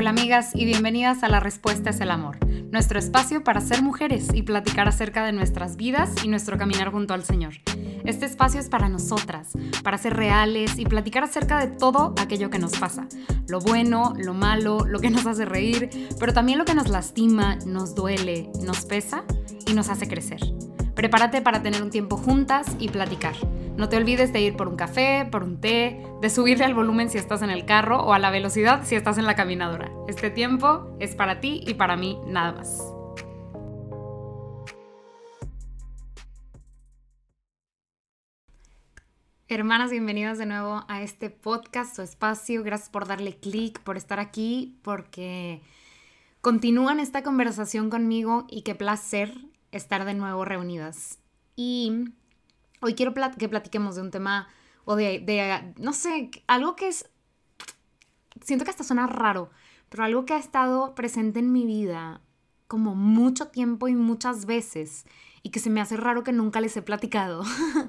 Hola amigas y bienvenidas a La Respuesta es el Amor, nuestro espacio para ser mujeres y platicar acerca de nuestras vidas y nuestro caminar junto al Señor. Este espacio es para nosotras, para ser reales y platicar acerca de todo aquello que nos pasa, lo bueno, lo malo, lo que nos hace reír, pero también lo que nos lastima, nos duele, nos pesa y nos hace crecer. Prepárate para tener un tiempo juntas y platicar. No te olvides de ir por un café, por un té, de subirle al volumen si estás en el carro o a la velocidad si estás en la caminadora. Este tiempo es para ti y para mí nada más. Hermanas, bienvenidas de nuevo a este podcast o espacio. Gracias por darle clic, por estar aquí, porque continúan esta conversación conmigo y qué placer estar de nuevo reunidas. Y hoy quiero que platiquemos de un tema o de, no sé, algo que es, siento que hasta suena raro, pero algo que ha estado presente en mi vida como mucho tiempo y muchas veces y que se me hace raro que nunca les he platicado,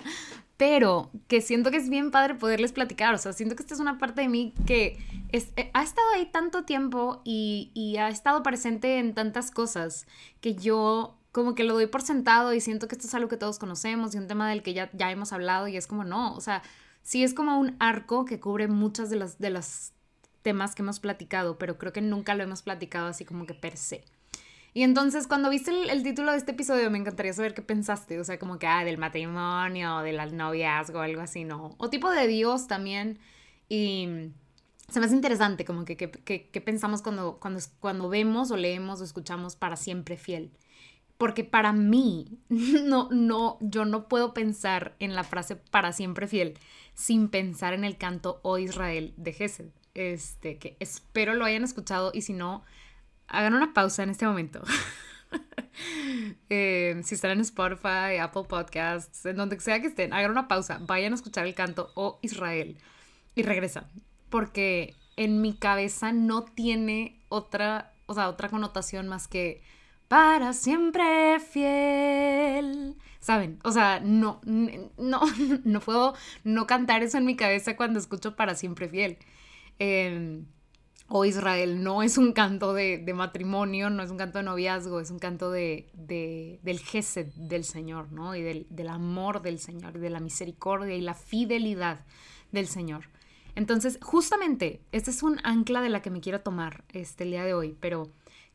pero que siento que es bien padre poderles platicar, o sea, siento que esta es una parte de mí que es, eh, ha estado ahí tanto tiempo y, y ha estado presente en tantas cosas que yo como que lo doy por sentado y siento que esto es algo que todos conocemos y un tema del que ya, ya hemos hablado y es como no, o sea, sí es como un arco que cubre muchas de las de los temas que hemos platicado, pero creo que nunca lo hemos platicado así como que per se. Y entonces cuando viste el, título de este episodio me encantaría saber qué pensaste, o sea, como que, ah, del matrimonio, del noviazgo, algo así, ¿no? O tipo de Dios también. Y se me hace interesante como que qué pensamos cuando, cuando, cuando vemos o leemos o escuchamos para siempre fiel porque para mí no no yo no puedo pensar en la frase para siempre fiel sin pensar en el canto Oh Israel de Gesed. Este que espero lo hayan escuchado y si no hagan una pausa en este momento. Eh, si están en Spotify, Apple Podcasts, en donde sea que estén, hagan una pausa, vayan a escuchar el canto Oh Israel y regresan, porque en mi cabeza no tiene otra, o sea, otra connotación más que para siempre fiel. ¿Saben? O sea, no, no, no puedo no cantar eso en mi cabeza cuando escucho para siempre fiel. Em, o Israel no es un canto de, matrimonio, no es un canto de noviazgo, es un canto de, del gesed del Señor, ¿no? Y del, del amor del Señor, y de la misericordia y la fidelidad del Señor. Entonces, justamente, este es un ancla de la que me quiero tomar este, el día de hoy, pero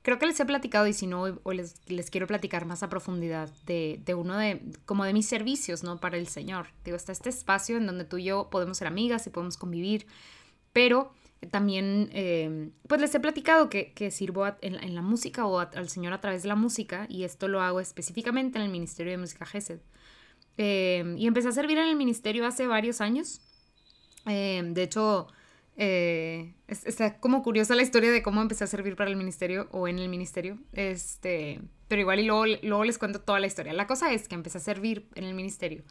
Creo que les he platicado y si no, les, les, quiero platicar más a profundidad de, de, uno de, como de mis servicios, ¿no? Para el Señor. Digo, está este espacio en donde tú y yo podemos ser amigas y podemos convivir, pero también, eh, pues les he platicado que, que sirvo en, la música o al Señor a través de la música y esto lo hago específicamente en el Ministerio de Música GESED. Eh, y empecé a servir en el ministerio hace varios años. Eh, de hecho, eh, está como curiosa la historia de cómo empecé a servir para el ministerio o en el ministerio. Este, pero igual y luego, luego les cuento toda la historia. La cosa es que empecé a servir en el ministerio.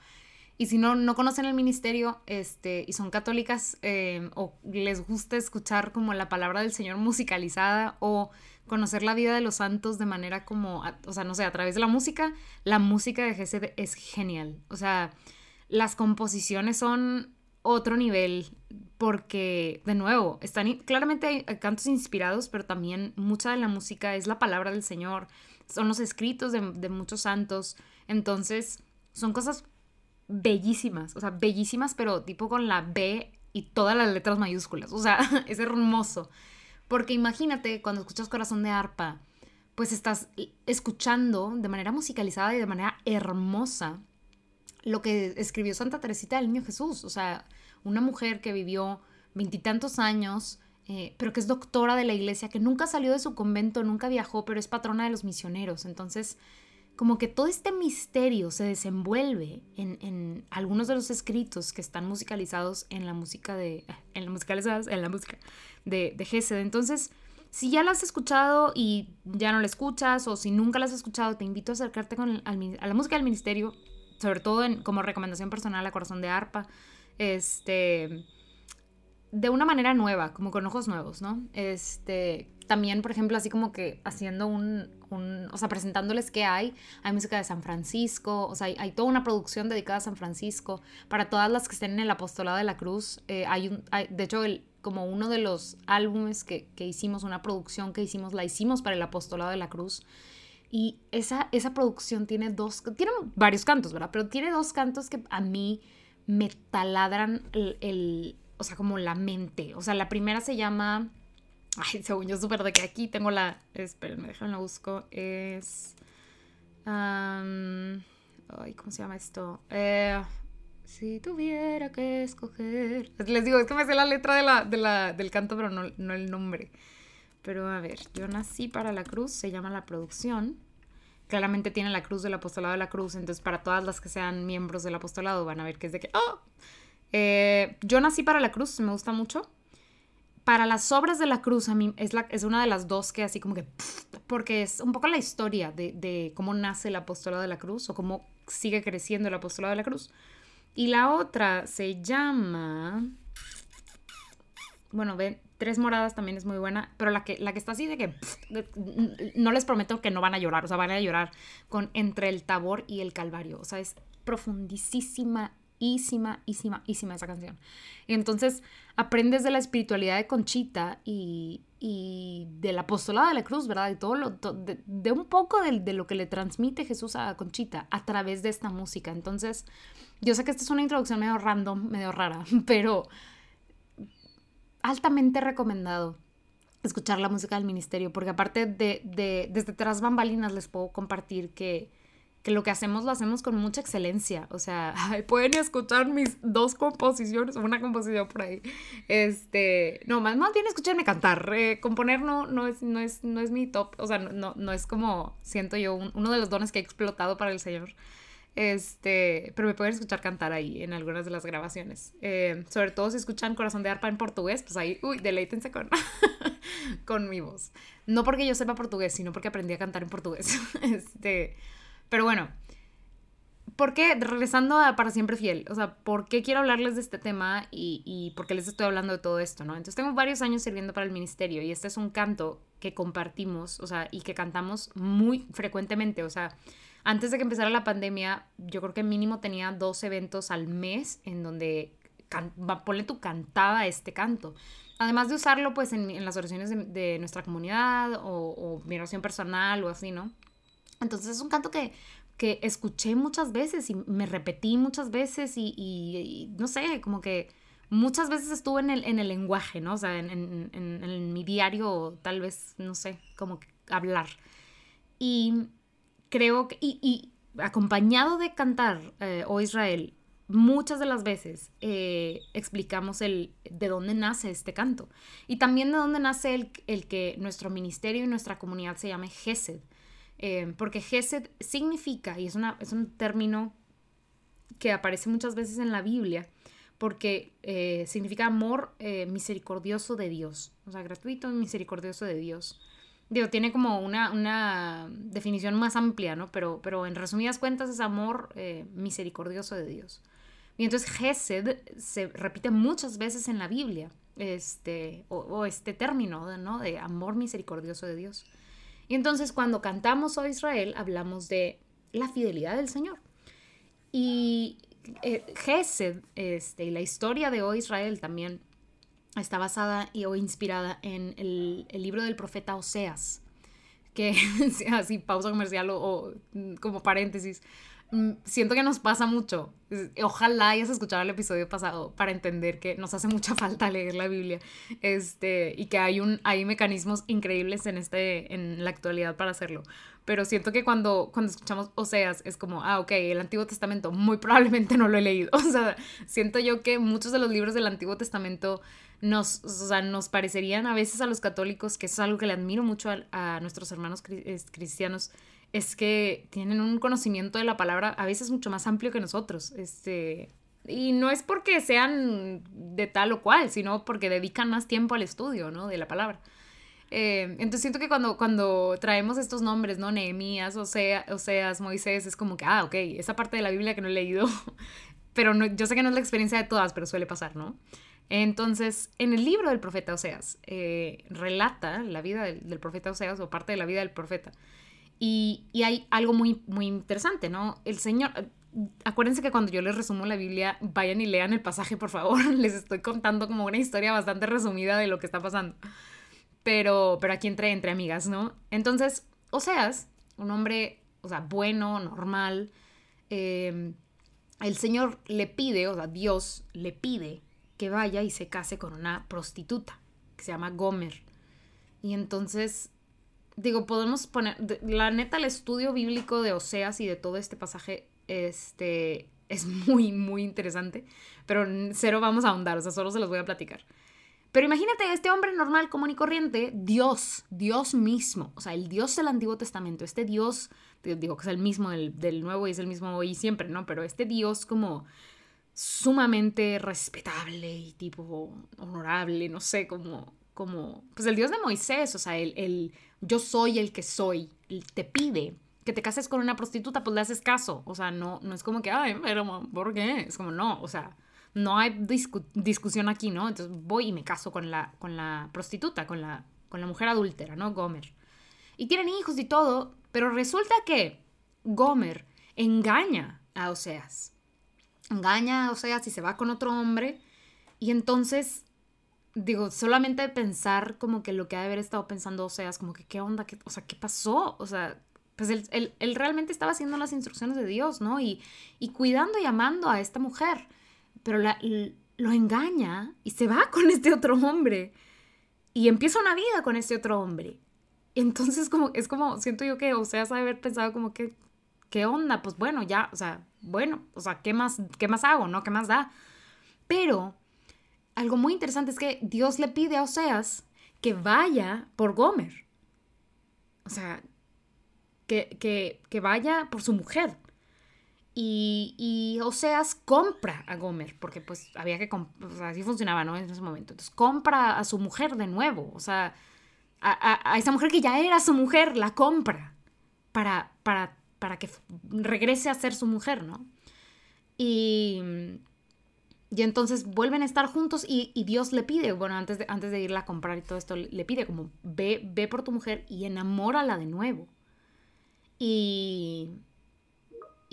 Y si no, no conocen el ministerio este, y son católicas eh, o les gusta escuchar como la palabra del Señor musicalizada o conocer la vida de los santos de manera como, o sea, no sé, a través de la música, la música de GSD es genial. O sea, las composiciones son otro nivel porque, de nuevo, están claramente hay cantos inspirados, pero también mucha de la música es la palabra del Señor, son los escritos de, muchos santos, entonces son cosas bellísimas, o sea, bellísimas, pero tipo con la B y todas las letras mayúsculas, o sea, es hermoso, porque imagínate cuando escuchas Corazón de Arpa, pues estás escuchando de manera musicalizada y de manera hermosa lo que escribió Santa Teresita del Niño Jesús, o sea, una mujer que vivió veintitantos años, eh, pero que es doctora de la iglesia, que nunca salió de su convento, nunca viajó, pero es patrona de los misioneros. Entonces, como que todo este misterio se desenvuelve en, algunos de los escritos que están musicalizados en la música de, en la musicalizadas en la música de, de. Entonces, si ya la has escuchado y ya no la escuchas, o si nunca la has escuchado, te invito a acercarte con a la música del ministerio, sobre todo en, como recomendación personal a Corazón de Arpa, este, de una manera nueva, como con ojos nuevos, ¿no? Este, también, por ejemplo, así como que haciendo un, un o sea, presentándoles qué hay. Hay música de San Francisco, o sea, hay, toda una producción dedicada a San Francisco. Para todas las que estén en el apostolado de la cruz, eh, hay un, de hecho, el, como uno de los álbumes que, que, hicimos, una producción que hicimos, la hicimos para el apostolado de la cruz. Y esa, esa producción tiene dos, tiene varios cantos, ¿verdad? Pero tiene dos cantos que a mí me taladran el o sea, como la mente. O sea, la primera se llama Ay, según yo, súper de que aquí tengo la. Espérenme, déjenme la busco. Es. ay, ¿cómo se llama esto? Eh, si tuviera que escoger. Les digo, es que me sé la letra de la, de la, del canto, pero no, no el nombre. Pero a ver, yo nací para la cruz, se llama la producción. Claramente tiene la cruz del apostolado de la cruz, entonces para todas las que sean miembros del apostolado van a ver que es de que. ¡Oh! Eh, yo nací para la cruz, me gusta mucho para las obras de la cruz, a mí es, la, es una de las dos que así como que, porque es un poco la historia de, cómo nace el apostolado de la cruz o cómo sigue creciendo el apostolado de la cruz. Y la otra se llama, bueno, ven, Tres Moradas también es muy buena, pero la que, la que está así de que, no les prometo que no van a llorar, o sea, van a llorar con Entre el Tabor y el Calvario, o sea, es profundísima ísima, ísima, ísima esa canción. Y entonces aprendes de la espiritualidad de Conchita y, y del apostolado de la cruz, ¿verdad? Y todo lo, de, un poco de, de, lo que le transmite Jesús a Conchita a través de esta música. Entonces, yo sé que esta es una introducción medio random, medio rara, pero altamente recomendado escuchar la música del ministerio, porque aparte de, de desde tras bambalinas les puedo compartir que que lo que hacemos lo hacemos con mucha excelencia. O sea, pueden escuchar mis dos composiciones, una composición por ahí. Este, no, más, más bien escucharme cantar. Eh, componer no, no, es, no, es, no es mi top, o sea, no, no es como, siento yo, uno de los dones que he explotado para el Señor. Este, pero me pueden escuchar cantar ahí en algunas de las grabaciones. Eh, sobre todo si escuchan Corazón de Arpa en portugués, pues ahí, uy, deleítense con, con mi voz. No porque yo sepa portugués, sino porque aprendí a cantar en portugués. Este, pero bueno, ¿por qué? Regresando a Para Siempre Fiel, o sea, ¿por qué quiero hablarles de este tema y, y por qué les estoy hablando de todo esto, no? Entonces tengo varios años sirviendo para el ministerio y este es un canto que compartimos, o sea, y que cantamos muy frecuentemente, o sea, antes de que empezara la pandemia, yo creo que mínimo tenía dos eventos al mes en donde, ponle tu cantada este canto. Además de usarlo pues en, las oraciones de, nuestra comunidad o, o mi oración personal o así, ¿no? Entonces es un canto que, que escuché muchas veces y me repetí muchas veces y, no sé, como que muchas veces estuve en el, en el lenguaje, ¿no? O sea, en, en, en, mi diario, tal vez, no sé, como hablar. Y creo que, y, y acompañado de cantar eh, O Israel, muchas de las veces eh, explicamos el de dónde nace este canto y también de dónde nace el, el que nuestro ministerio y nuestra comunidad se llame Gesed. Eh, porque Gesed significa, y es, una, es un término que aparece muchas veces en la Biblia, porque eh, significa amor eh, misericordioso de Dios, o sea, gratuito y misericordioso de Dios. Digo, tiene como una, una definición más amplia, ¿no? Pero, pero en resumidas cuentas es amor misericordioso de Dios. Y entonces Gesed se repite muchas veces en la Biblia, este, o, o este término, ¿no? De amor misericordioso de Dios. Y entonces cuando cantamos Oh Israel, hablamos de la fidelidad del Señor. Y eh, Gesed, este, y la historia de Oh Israel también está basada y o inspirada en el, libro del profeta Oseas, que así pausa comercial o como paréntesis, Mm, siento que nos pasa mucho. Ojalá hayas escuchado el episodio pasado para entender que nos hace mucha falta leer la Biblia este, y que hay, un, hay mecanismos increíbles en, este, en la actualidad para hacerlo. Pero siento que cuando, cuando escuchamos Oseas es como, ah, ok, el Antiguo Testamento muy probablemente no lo he leído. O sea, siento yo que muchos de los libros del Antiguo Testamento nos, o sea, nos parecerían a veces a los católicos, que eso es algo que le admiro mucho a, a nuestros hermanos cristianos, es que tienen un conocimiento de la palabra a veces mucho más amplio que nosotros. Este, y no es porque sean de tal o cual, sino porque dedican más tiempo al estudio, ¿no? De la palabra. Eh, entonces siento que cuando, cuando traemos estos nombres, ¿no? Nehemías, Osea, Oseas, Moisés, es como que, ah, ok, esa parte de la Biblia que no he leído, pero no, yo sé que no es la experiencia de todas, pero suele pasar, ¿no? Entonces, en el libro del profeta Oseas, eh, relata la vida del, profeta Oseas o parte de la vida del profeta. Y, y, hay algo muy, muy interesante, ¿no? El Señor, acuérdense que cuando yo les resumo la Biblia, vayan y lean el pasaje, por favor. Les estoy contando como una historia bastante resumida de lo que está pasando. Pero, pero aquí entre, entre amigas, ¿no? Entonces, Oseas, un hombre, o sea, bueno, normal, eh, el Señor le pide, o sea, Dios le pide que vaya y se case con una prostituta que se llama Gomer. Y entonces, digo, podemos poner, la neta, el estudio bíblico de Oseas y de todo este pasaje, este, es muy, muy interesante, pero cero vamos a ahondar, o sea, solo se los voy a platicar. Pero imagínate, este hombre normal, común y corriente, Dios, Dios mismo, o sea, el Dios del Antiguo Testamento, este Dios, digo que es el mismo del, Nuevo y es el mismo hoy y siempre, ¿no? Pero este Dios como sumamente respetable y tipo honorable, no sé, como, como, pues el Dios de Moisés, o sea, el, el yo soy el que soy, te pide que te cases con una prostituta, pues le haces caso, o sea, no, no es como que, ay, pero, ¿por qué? Es como, no, o sea, no hay discusión aquí, ¿no? Entonces voy y me caso con la, con la prostituta, con la, con la mujer adúltera, ¿no? Gomer. Y tienen hijos y todo, pero resulta que Gomer engaña a Oseas. Engaña a Oseas y se va con otro hombre. Y entonces, digo, solamente pensar como que lo que ha de haber estado pensando Oseas, como que qué onda, ¿Qué, o sea, ¿qué pasó? O sea, pues él, él, realmente estaba haciendo las instrucciones de Dios, ¿no? Y, y cuidando y amando a esta mujer pero lo engaña y se va con este otro hombre y empieza una vida con este otro hombre. Entonces como, es como, siento yo que, o sea, sabe haber pensado como que, ¿qué onda? Pues bueno, ya, o sea, bueno, o sea, ¿qué más, qué más hago, no? ¿Qué más da? Pero algo muy interesante es que Dios le pide a Oseas que vaya por Gomer. O sea, que, que, que vaya por su mujer. Y, y, Oseas compra a Gomer, porque pues había que, o sea, así funcionaba, ¿no? En ese momento. Entonces compra a su mujer de nuevo, o sea, a, a, esa mujer que ya era su mujer, la compra para, para, para que regrese a ser su mujer, ¿no? Y, y entonces vuelven a estar juntos y, y, Dios le pide, bueno, antes de, antes de irla a comprar y todo esto, le pide como, ve, ve por tu mujer y enamórala de nuevo. Y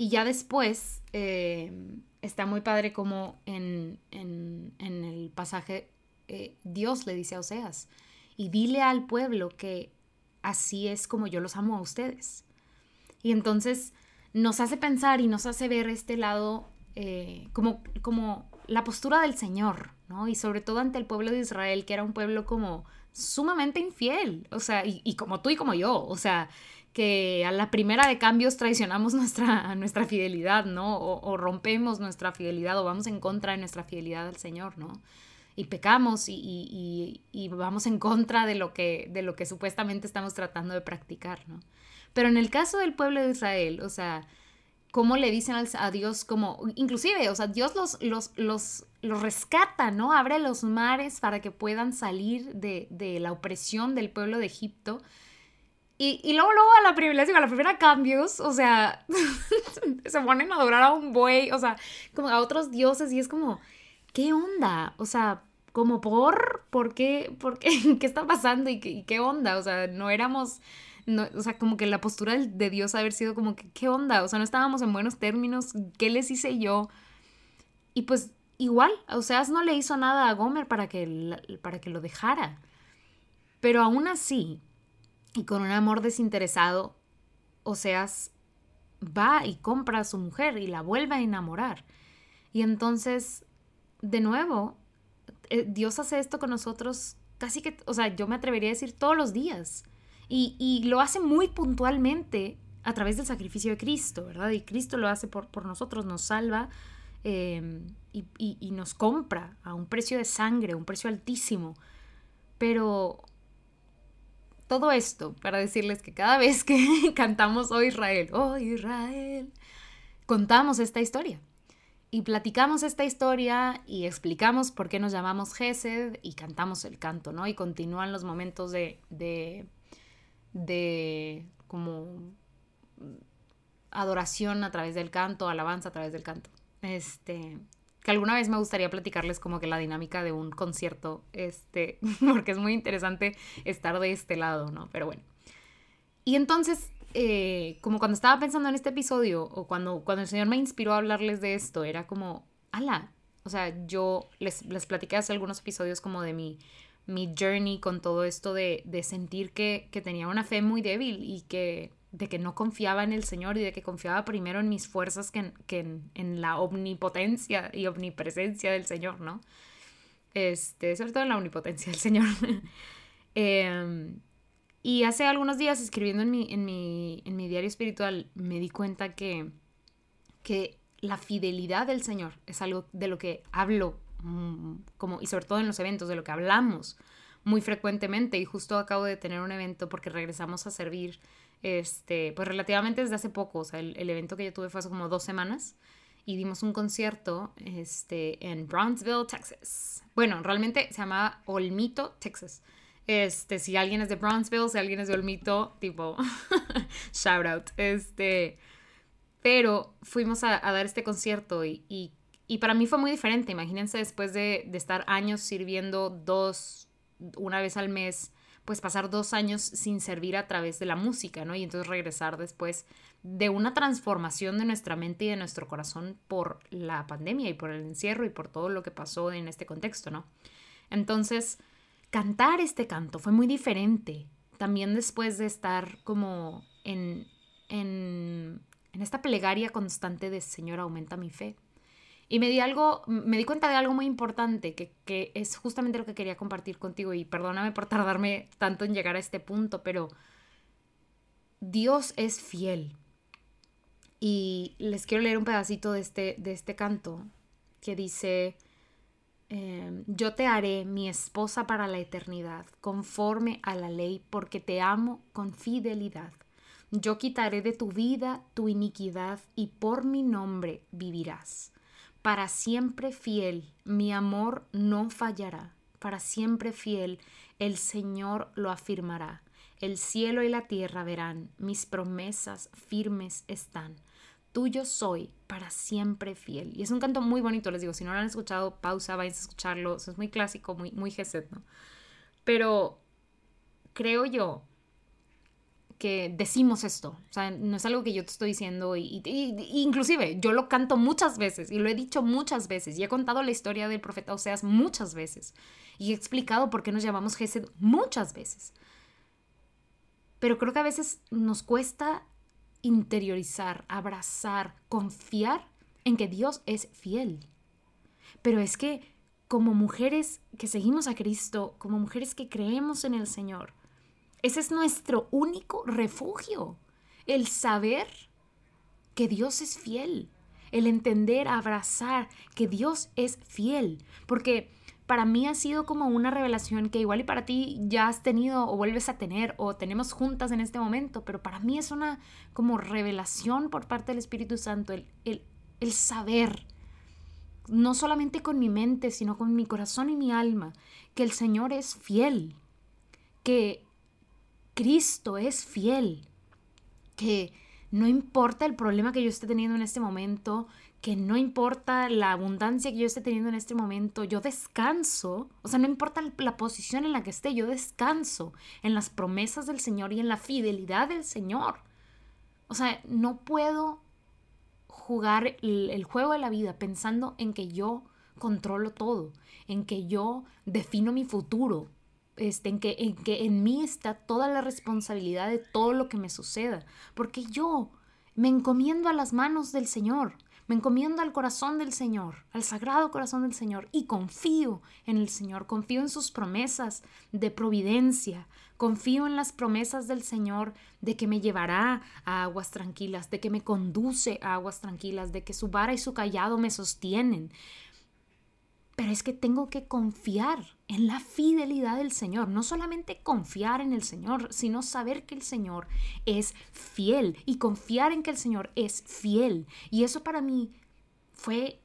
y ya después eh, está muy padre como en, el pasaje eh, Dios le dice a Oseas, y dile al pueblo que así es como yo los amo a ustedes. Y entonces nos hace pensar y nos hace ver este lado eh, como, como la postura del Señor, ¿no? Y sobre todo ante el pueblo de Israel, que era un pueblo como sumamente infiel, o sea, y, y como tú y como yo, o sea, que a la primera de cambios traicionamos nuestra, nuestra fidelidad, ¿no? O, rompemos nuestra fidelidad o vamos en contra de nuestra fidelidad al Señor, ¿no? Y pecamos y, vamos en contra de lo, que, de lo que supuestamente estamos tratando de practicar, ¿no? Pero en el caso del pueblo de Israel, o sea, cómo le dicen a Dios como, inclusive, o sea, Dios los, los, los, los rescata, ¿no? Abre los mares para que puedan salir de, de la opresión del pueblo de Egipto y, luego, luego a la primera, a la primera cambios, o sea, se ponen a adorar a un buey, o sea, como a otros dioses y es como, ¿qué onda? O sea, como por, ¿por qué? ¿Por qué? ¿Qué está pasando? ¿Y qué, qué onda? O sea, no éramos, no, o sea, como que la postura de Dios haber sido como que, ¿qué onda? O sea, no estábamos en buenos términos, ¿qué les hice yo? Y pues igual, o sea, no le hizo nada a Gomer para que, para que lo dejara. Pero aún así, y con un amor desinteresado, Oseas va y compra a su mujer y la vuelve a enamorar. Y entonces, de nuevo, eh, Dios hace esto con nosotros casi que, o sea, yo me atrevería a decir todos los días. Y, lo hace muy puntualmente a través del sacrificio de Cristo, ¿verdad? Y Cristo lo hace por, por nosotros, nos salva em, y, y nos compra a un precio de sangre, un precio altísimo. Pero todo esto para decirles que cada vez que cantamos Oh Israel, oh Israel, contamos esta historia. Y platicamos esta historia y explicamos por qué nos llamamos Gesed y cantamos el canto, ¿no? Y continúan los momentos de, de, de como adoración a través del canto, alabanza a través del canto. Este, que alguna vez me gustaría platicarles como que la dinámica de un concierto, este, porque es muy interesante estar de este lado, ¿no? Pero bueno. Y entonces, eh, como cuando estaba pensando en este episodio, o cuando, cuando el Señor me inspiró a hablarles de esto, era como, ala, o sea, yo les, les platiqué hace algunos episodios como de mi, mi journey con todo esto de, de sentir que, que tenía una fe muy débil y que de que no confiaba en el Señor y de que confiaba primero en mis fuerzas que en, en, la omnipotencia y omnipresencia del Señor, ¿no? Este, sobre todo en la omnipotencia del Señor. Em, y hace algunos días escribiendo en mi, en mi, en mi diario espiritual me di cuenta que, que la fidelidad del Señor es algo de lo que hablo mm, como, y sobre todo en los eventos, de lo que hablamos muy frecuentemente. Y justo acabo de tener un evento porque regresamos a servir este, pues relativamente desde hace poco, o sea, el, evento que yo tuve fue hace como dos semanas y dimos un concierto este, en Brownsville, Texas. Bueno, realmente se llamaba Olmito, Texas. Este, si alguien es de Brownsville, si alguien es de Olmito, tipo, shout out. Este, pero fuimos a, dar este concierto y, y, y, para mí fue muy diferente. Imagínense después de, de estar años sirviendo dos, una vez al mes pues pasar dos años sin servir a través de la música, ¿no? Y entonces regresar después de una transformación de nuestra mente y de nuestro corazón por la pandemia y por el encierro y por todo lo que pasó en este contexto, ¿no? Entonces, cantar este canto fue muy diferente. También después de estar como en, en, en esta plegaria constante de Señor, aumenta mi fe. Y me di algo, me di cuenta de algo muy importante que, que, es justamente lo que quería compartir contigo y perdóname por tardarme tanto en llegar a este punto, pero Dios es fiel. Y les quiero leer un pedacito de este, de este canto que dice, em, yo te haré mi esposa para la eternidad, conforme a la ley, porque te amo con fidelidad. Yo quitaré de tu vida tu iniquidad y por mi nombre vivirás para siempre fiel, mi amor no fallará, para siempre fiel, el Señor lo afirmará. El cielo y la tierra verán, mis promesas firmes están. Tuyo soy para siempre fiel. Y es un canto muy bonito, les digo, si no lo han escuchado, pausa, vayan a escucharlo. es muy clásico, muy, muy Geset, ¿no? Pero creo yo que decimos esto. O sea, no es algo que yo te estoy diciendo y, inclusive yo lo canto muchas veces y lo he dicho muchas veces y he contado la historia del profeta Oseas muchas veces y he explicado por qué nos llamamos Gesed muchas veces. Pero creo que a veces nos cuesta interiorizar, abrazar, confiar en que Dios es fiel. Pero es que como mujeres que seguimos a Cristo, como mujeres que creemos en el Señor, ese es nuestro único refugio, el saber que Dios es fiel, el entender, abrazar que Dios es fiel, porque para mí ha sido como una revelación que igual y para ti ya has tenido o vuelves a tener o tenemos juntas en este momento, pero para mí es una como revelación por parte del Espíritu Santo, el, el, el saber, no solamente con mi mente, sino con mi corazón y mi alma, que el Señor es fiel, que Cristo es fiel, que no importa el problema que yo esté teniendo en este momento, que no importa la abundancia que yo esté teniendo en este momento, yo descanso, o sea, no importa la posición en la que esté, yo descanso en las promesas del Señor y en la fidelidad del Señor. O sea, no puedo jugar el, juego de la vida pensando en que yo controlo todo, en que yo defino mi futuro, este, en, que, en que en mí está toda la responsabilidad de todo lo que me suceda, porque yo me encomiendo a las manos del Señor, me encomiendo al corazón del Señor, al sagrado corazón del Señor, y confío en el Señor, confío en sus promesas de providencia, confío en las promesas del Señor de que me llevará a aguas tranquilas, de que me conduce a aguas tranquilas, de que su vara y su callado me sostienen. Pero es que tengo que confiar en la fidelidad del Señor. No solamente confiar en el Señor, sino saber que el Señor es fiel y confiar en que el Señor es fiel. Y eso para mí fue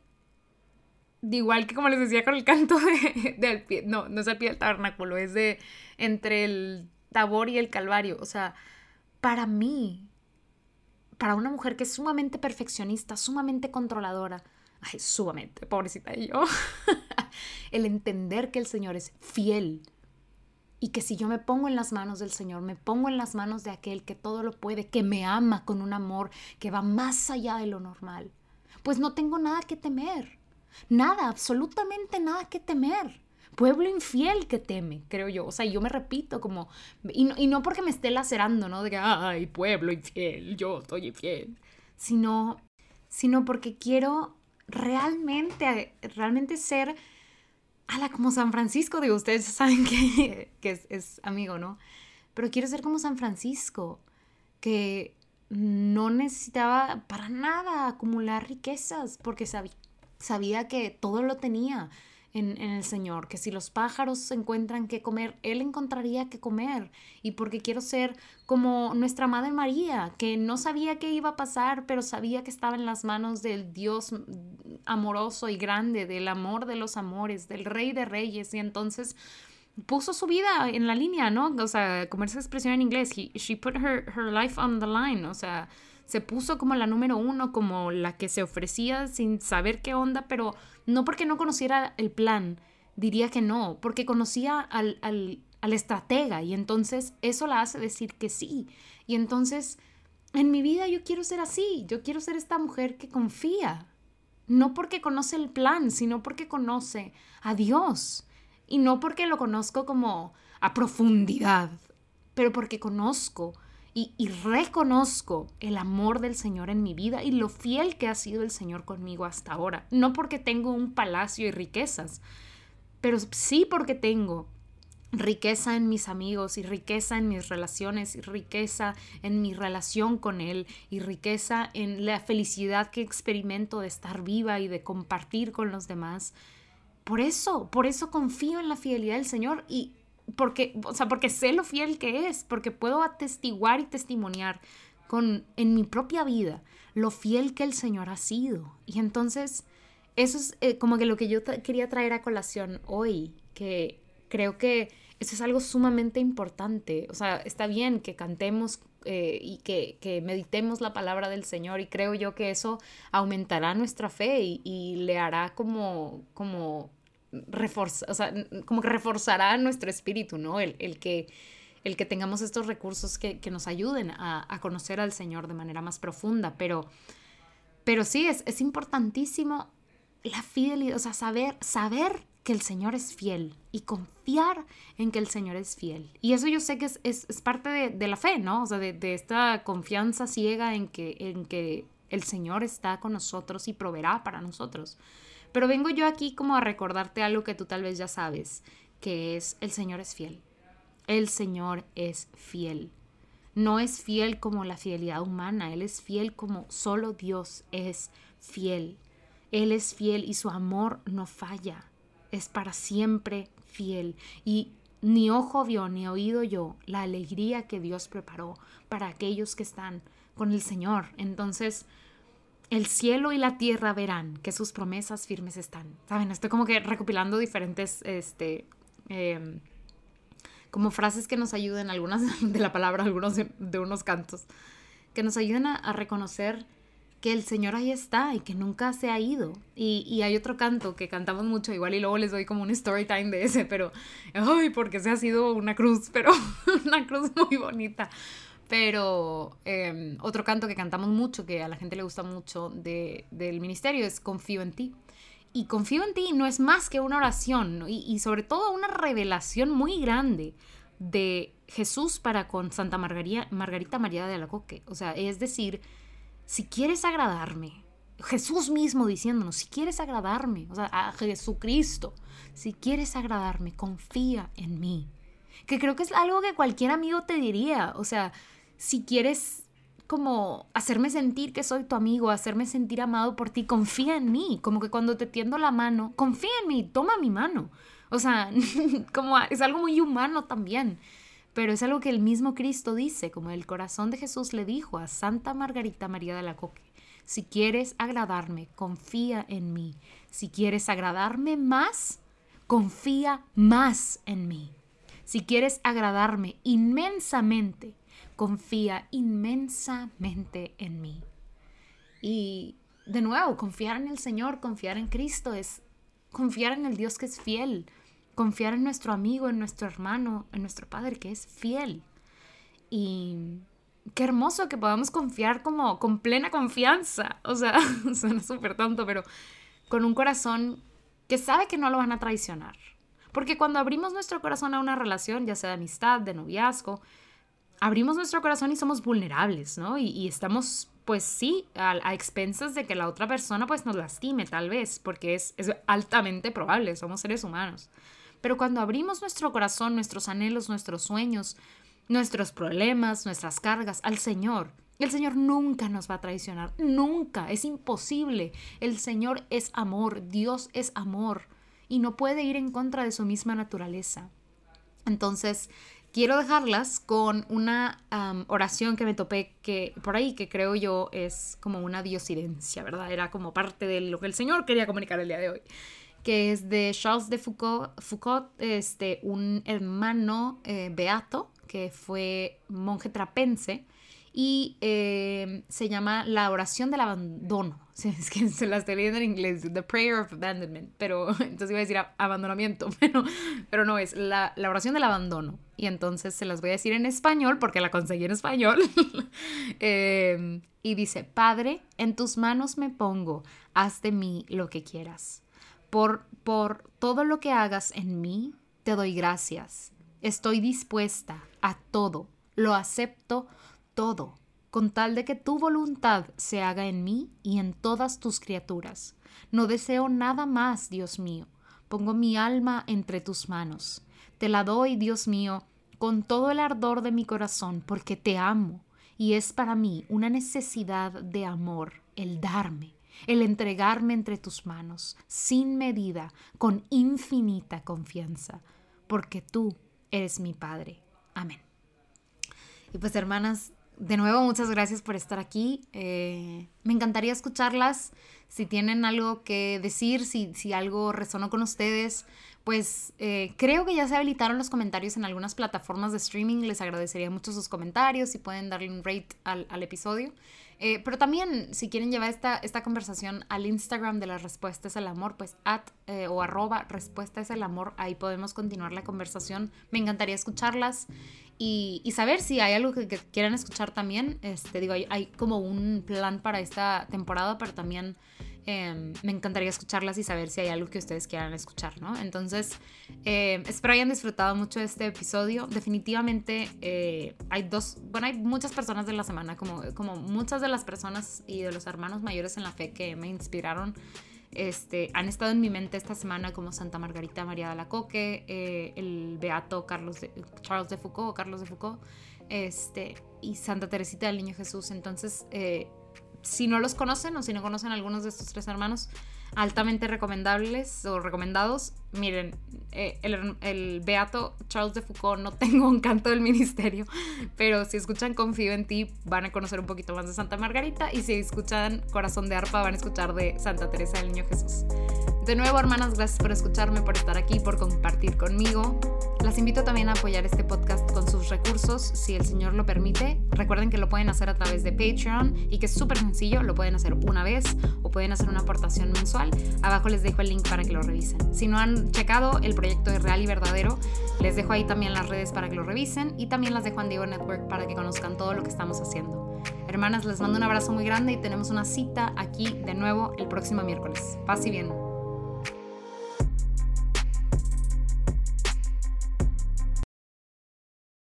de igual que como les decía con el canto del pie, no, no es al pie del tabernáculo, es de entre el tabor y el calvario. O sea, para mí, para una mujer que es sumamente perfeccionista, sumamente controladora, ay, sumamente, pobrecita de yo, el entender que el Señor es fiel y que si yo me pongo en las manos del Señor, me pongo en las manos de aquel que todo lo puede, que me ama con un amor que va más allá de lo normal, pues no tengo nada que temer. Nada, absolutamente nada que temer. Pueblo infiel que teme, creo yo. O sea, yo me repito como, y no, y no porque me esté lacerando, ¿no? De que, ay, pueblo infiel, yo soy infiel. Sino, sino porque quiero realmente, realmente ser a la como San Francisco, digo, ustedes saben que, que es, amigo, ¿no? Pero quiero ser como San Francisco, que no necesitaba para nada acumular riquezas, porque sabía, sabía que todo lo tenía en, el Señor, que si los pájaros encuentran que comer, Él encontraría que comer. Y porque quiero ser como nuestra Madre María, que no sabía qué iba a pasar, pero sabía que estaba en las manos del Dios amoroso y grande, del amor de los amores, del Rey de Reyes. Y entonces puso su vida en la línea, ¿no? O sea, como esa expresión en inglés, she put her, her life on the line, o sea, se puso como la número uno, como la que se ofrecía sin saber qué onda, pero no porque no conociera el plan, diría que no, porque conocía al, al, al estratega y entonces eso la hace decir que sí. Y entonces, en mi vida yo quiero ser así, yo quiero ser esta mujer que confía, no porque conoce el plan, sino porque conoce a Dios. Y no porque lo conozco como a profundidad, pero porque conozco y, reconozco el amor del Señor en mi vida y lo fiel que ha sido el Señor conmigo hasta ahora. No porque tengo un palacio y riquezas, pero sí porque tengo riqueza en mis amigos y riqueza en mis relaciones y riqueza en mi relación con Él y riqueza en la felicidad que experimento de estar viva y de compartir con los demás. Por eso, por eso confío en la fidelidad del Señor y porque, o sea, porque sé lo fiel que es, porque puedo atestiguar y testimoniar con, en mi propia vida lo fiel que el Señor ha sido. Y entonces, eso es eh, como que lo que yo quería traer a colación hoy, que creo que eso es algo sumamente importante. O sea, está bien que cantemos eh, y que, que, meditemos la palabra del Señor y creo yo que eso aumentará nuestra fe y, y le hará como, como reforza, o sea, como que reforzará nuestro espíritu, ¿no? El, que, el que tengamos estos recursos que, nos ayuden a, conocer al Señor de manera más profunda. Pero, pero sí, es, es importantísimo la fidelidad, o sea, saber, saber que el Señor es fiel y confiar en que el Señor es fiel. Y eso yo sé que es, es, parte de, la fe, ¿no? O sea, de, de, esta confianza ciega en que, en que el Señor está con nosotros y proveerá para nosotros. Pero vengo yo aquí como a recordarte algo que tú tal vez ya sabes, que es el Señor es fiel. El Señor es fiel. No es fiel como la fidelidad humana, Él es fiel como solo Dios es fiel. Él es fiel y su amor no falla, es para siempre fiel. Y ni ojo vio ni oído yo la alegría que Dios preparó para aquellos que están con el Señor. Entonces, el cielo y la tierra verán que sus promesas firmes están. Saben, estoy como que recopilando diferentes, este, em, como frases que nos ayuden, algunas de la palabra, algunos de, unos cantos, que nos ayuden a, reconocer que el Señor ahí está y que nunca se ha ido. Y, y, hay otro canto que cantamos mucho igual y luego les doy como un story time de ese, pero, ay, porque se ha sido una cruz, pero una cruz muy bonita. Pero em, otro canto que cantamos mucho, que a la gente le gusta mucho de, del ministerio, es Confío en ti. Y confío en ti no es más que una oración y, y, sobre todo una revelación muy grande de Jesús para con Santa Margarita, Margarita María de Alacoque. O sea, es decir, si quieres agradarme, Jesús mismo diciéndonos, si quieres agradarme, o sea, a Jesucristo, si quieres agradarme, confía en mí. Que creo que es algo que cualquier amigo te diría. O sea, si quieres como hacerme sentir que soy tu amigo, hacerme sentir amado por ti, confía en mí, como que cuando te tiendo la mano, confía en mí, toma mi mano. O sea, como es algo muy humano también, pero es algo que el mismo Cristo dice, como el corazón de Jesús le dijo a Santa Margarita María de la Coque, si quieres agradarme, confía en mí. Si quieres agradarme más, confía más en mí. Si quieres agradarme inmensamente, confía inmensamente en mí. Y, de nuevo, confiar en el Señor, confiar en Cristo, es confiar en el Dios que es fiel, confiar en nuestro amigo, en nuestro hermano, en nuestro Padre que es fiel. Y qué hermoso que podamos confiar como con plena confianza. O sea, suena súper tonto, pero con un corazón que sabe que no lo van a traicionar. Porque cuando abrimos nuestro corazón a una relación, ya sea de amistad, de noviazgo, abrimos nuestro corazón y somos vulnerables, ¿no? Y, estamos, pues sí, a, expensas de que la otra persona pues nos lastime tal vez, porque es, es altamente probable, somos seres humanos. Pero cuando abrimos nuestro corazón, nuestros anhelos, nuestros sueños, nuestros problemas, nuestras cargas al Señor. El Señor nunca nos va a traicionar, nunca, es imposible. El Señor es amor, Dios es amor y no puede ir en contra de su misma naturaleza. Entonces, quiero dejarlas con una oración que me topé que por ahí que creo yo es como una diosidencia, ¿verdad? Era como parte de lo que el Señor quería comunicar el día de hoy que es de Charles de Foucault, Foucault este, un hermano eh, beato que fue monje trapense y eh, se llama la oración del abandono. Es que se la estoy leyendo en inglés, The Prayer of Abandonment, pero entonces iba a decir abandonamiento, pero, pero no es la, la, oración del abandono. Y entonces se las voy a decir en español porque la conseguí en español. eh, y dice, Padre, en tus manos me pongo, haz de mí lo que quieras. Por, por todo lo que hagas en mí, te doy gracias. Estoy dispuesta a todo, lo acepto todo, con tal de que tu voluntad se haga en mí y en todas tus criaturas. No deseo nada más, Dios mío. Pongo mi alma entre tus manos. Te la doy, Dios mío, con todo el ardor de mi corazón, porque te amo, y es para mí una necesidad de amor el darme, el entregarme entre tus manos, sin medida, con infinita confianza, porque tú eres mi Padre. Amén. Y pues hermanas, de nuevo muchas gracias por estar aquí. Eh, me encantaría escucharlas. Si tienen algo que decir, si, si algo resonó con ustedes, pues eh, creo que ya se habilitaron los comentarios en algunas plataformas de streaming. Les agradecería mucho sus comentarios. Si pueden darle un rate al, al episodio. Eh, pero también, si quieren llevar esta, esta conversación al Instagram de las respuestas al amor, pues at o arroba respuestas al amor, ahí podemos continuar la conversación. Me encantaría escucharlas y, saber si hay algo que, quieran escuchar también. Este, digo, hay, como un plan para esta temporada, pero también Em, me encantaría escucharlas y saber si hay algo que ustedes quieran escuchar, ¿no? Entonces, eh, espero hayan disfrutado mucho este episodio. Definitivamente eh, hay dos, bueno, hay muchas personas de la semana, como, como muchas de las personas y de los hermanos mayores en la fe que me inspiraron. Este, han estado en mi mente esta semana como Santa Margarita María de la Coque, eh, el Beato Carlos de, Charles de Foucault, Carlos de Foucault, este, y Santa Teresita del Niño Jesús. Entonces, si no los conocen o si no conocen a algunos de estos tres hermanos, altamente recomendables o recomendados. Miren, eh, el, Beato Charles de Foucault no tengo un canto del ministerio, pero si escuchan Confío en ti van a conocer un poquito más de Santa Margarita y si escuchan Corazón de Arpa van a escuchar de Santa Teresa del Niño Jesús. De nuevo, hermanas, gracias por escucharme, por estar aquí, por compartir conmigo. Las invito también a apoyar este podcast con sus recursos, si el Señor lo permite. Recuerden que lo pueden hacer a través de Patreon y que es súper sencillo, lo pueden hacer una vez o pueden hacer una aportación mensual. Abajo les dejo el link para que lo revisen. Si no han checado el proyecto de Real y Verdadero, les dejo ahí también las redes para que lo revisen y también las dejo en Diego Network para que conozcan todo lo que estamos haciendo. Hermanas, les mando un abrazo muy grande y tenemos una cita aquí de nuevo el próximo miércoles. Paz y bien.